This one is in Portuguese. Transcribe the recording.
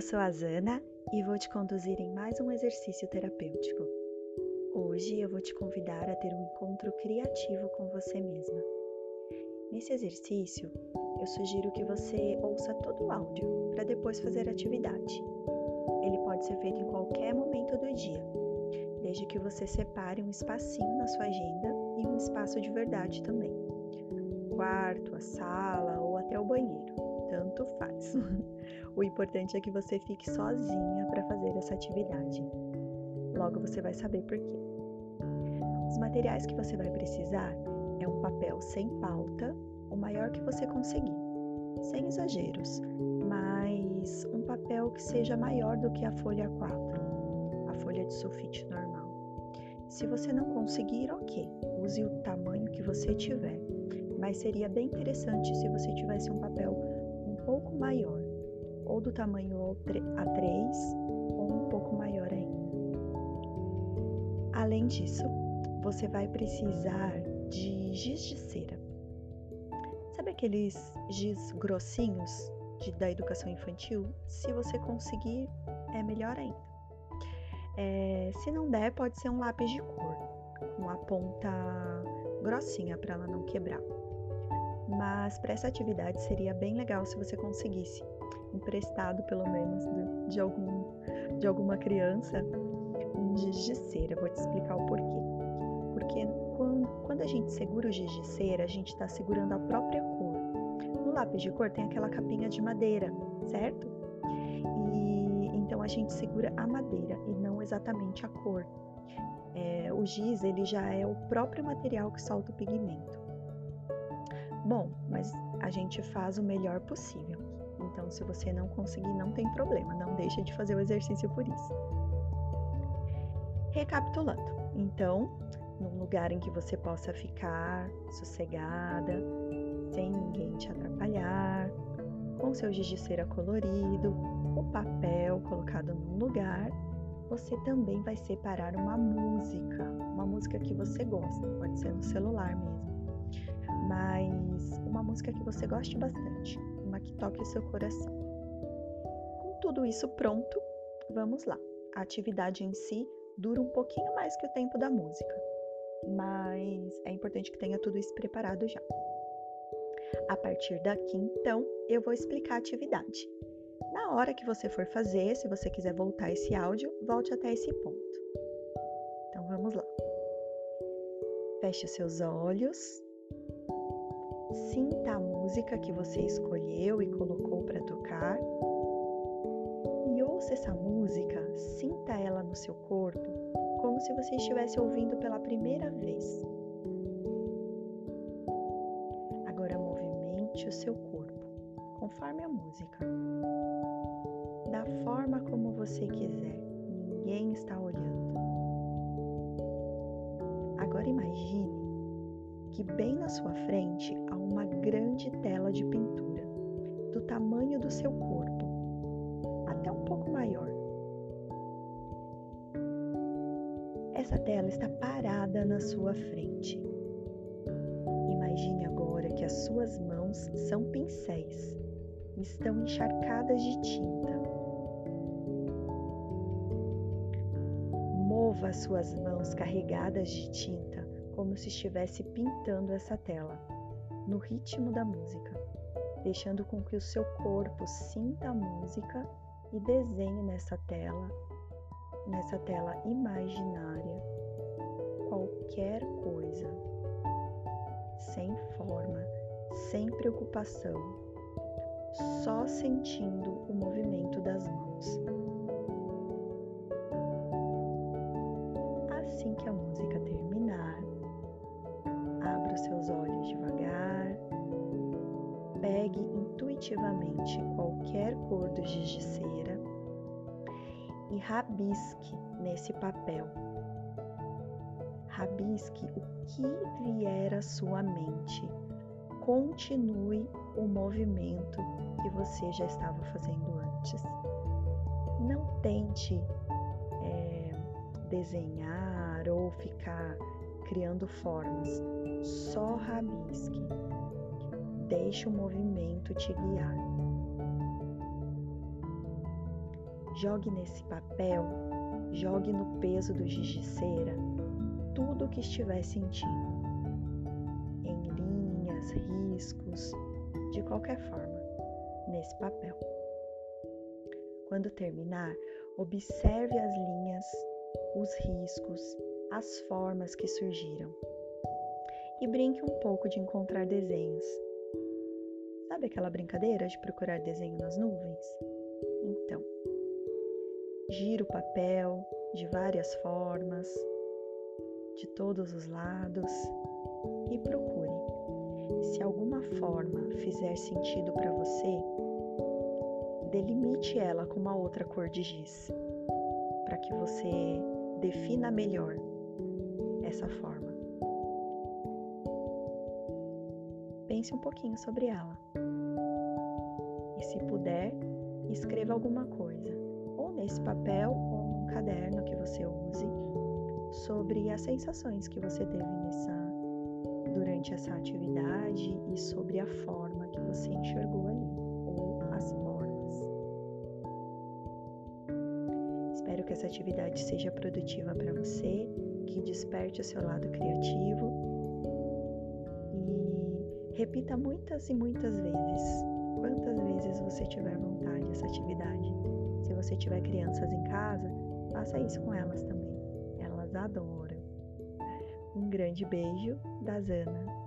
Eu sou a Zana e vou te conduzir em mais um exercício terapêutico. Hoje eu vou te convidar a ter um encontro criativo com você mesma. Nesse exercício, eu sugiro que você ouça todo o áudio para depois fazer a atividade. Ele pode ser feito em qualquer momento do dia, desde que você separe um espacinho na sua agenda e um espaço de verdade também. O quarto, a sala ou até o banheiro, tanto faz. O importante é que você fique sozinha para fazer essa atividade. Logo você vai saber por quê. Os materiais que você vai precisar é um papel sem pauta, o maior que você conseguir, sem exageros, mas um papel que seja maior do que a folha 4, a folha de sulfite normal. Se você não conseguir, ok, use o tamanho que você tiver, mas seria bem interessante se você tivesse um papel pouco maior ou do tamanho A3 ou um pouco maior ainda. Além disso, você vai precisar de giz de cera. Sabe aqueles giz grossinhos de, da educação infantil? Se você conseguir, é melhor ainda. É, se não der, pode ser um lápis de cor, com a ponta grossinha para ela não quebrar. Mas para essa atividade seria bem legal se você conseguisse emprestado pelo menos de, de, algum, de alguma criança, um giz de cera. Vou te explicar o porquê. Porque quando, quando a gente segura o giz de cera, a gente está segurando a própria cor. No lápis de cor tem aquela capinha de madeira, certo? E então a gente segura a madeira e não exatamente a cor. É, o giz ele já é o próprio material que solta o pigmento. Bom, mas a gente faz o melhor possível. Então, se você não conseguir, não tem problema, não deixe de fazer o exercício por isso. Recapitulando, então, num lugar em que você possa ficar sossegada, sem ninguém te atrapalhar, com seu giz de cera colorido, o papel colocado num lugar, você também vai separar uma música, uma música que você gosta, pode ser no celular mesmo, mas uma música que você goste bastante que toque seu coração. Com tudo isso pronto, vamos lá. A atividade em si dura um pouquinho mais que o tempo da música, mas é importante que tenha tudo isso preparado já. A partir daqui, então, eu vou explicar a atividade. Na hora que você for fazer, se você quiser voltar esse áudio, volte até esse ponto. Então vamos lá. Feche os seus olhos Sinta a música que você escolheu e colocou para tocar. E ouça essa música, sinta ela no seu corpo, como se você estivesse ouvindo pela primeira vez. Agora movimente o seu corpo, conforme a música. Da forma como você quiser, ninguém está olhando. Agora imagine que bem na sua frente há uma grande tela de pintura, do tamanho do seu corpo, até um pouco maior. Essa tela está parada na sua frente. Imagine agora que as suas mãos são pincéis, estão encharcadas de tinta. Mova as suas mãos carregadas de tinta como se estivesse pintando essa tela, no ritmo da música, deixando com que o seu corpo sinta a música e desenhe nessa tela, nessa tela imaginária, qualquer coisa, sem forma, sem preocupação, só sentindo o movimento das mãos. Qualquer cor do giz de cera e rabisque nesse papel. Rabisque o que vier à sua mente. Continue o movimento que você já estava fazendo antes. Não tente é, desenhar ou ficar criando formas. Só rabisque. Deixe o movimento te guiar. Jogue nesse papel, jogue no peso do giz de cera tudo o que estiver sentindo, em linhas, riscos, de qualquer forma, nesse papel. Quando terminar, observe as linhas, os riscos, as formas que surgiram. E brinque um pouco de encontrar desenhos. Sabe aquela brincadeira de procurar desenho nas nuvens? Então, gira o papel de várias formas, de todos os lados e procure. Se alguma forma fizer sentido para você, delimite ela com uma outra cor de giz, para que você defina melhor essa forma. Pense um pouquinho sobre ela. E se puder, escreva alguma coisa, ou nesse papel ou num caderno que você use, sobre as sensações que você teve nessa durante essa atividade e sobre a forma que você enxergou ali ou as formas. Espero que essa atividade seja produtiva para você, que desperte o seu lado criativo e repita muitas e muitas vezes. Quantas vezes você tiver vontade essa atividade. Se você tiver crianças em casa, faça isso com elas também. Elas adoram. Um grande beijo da Zana.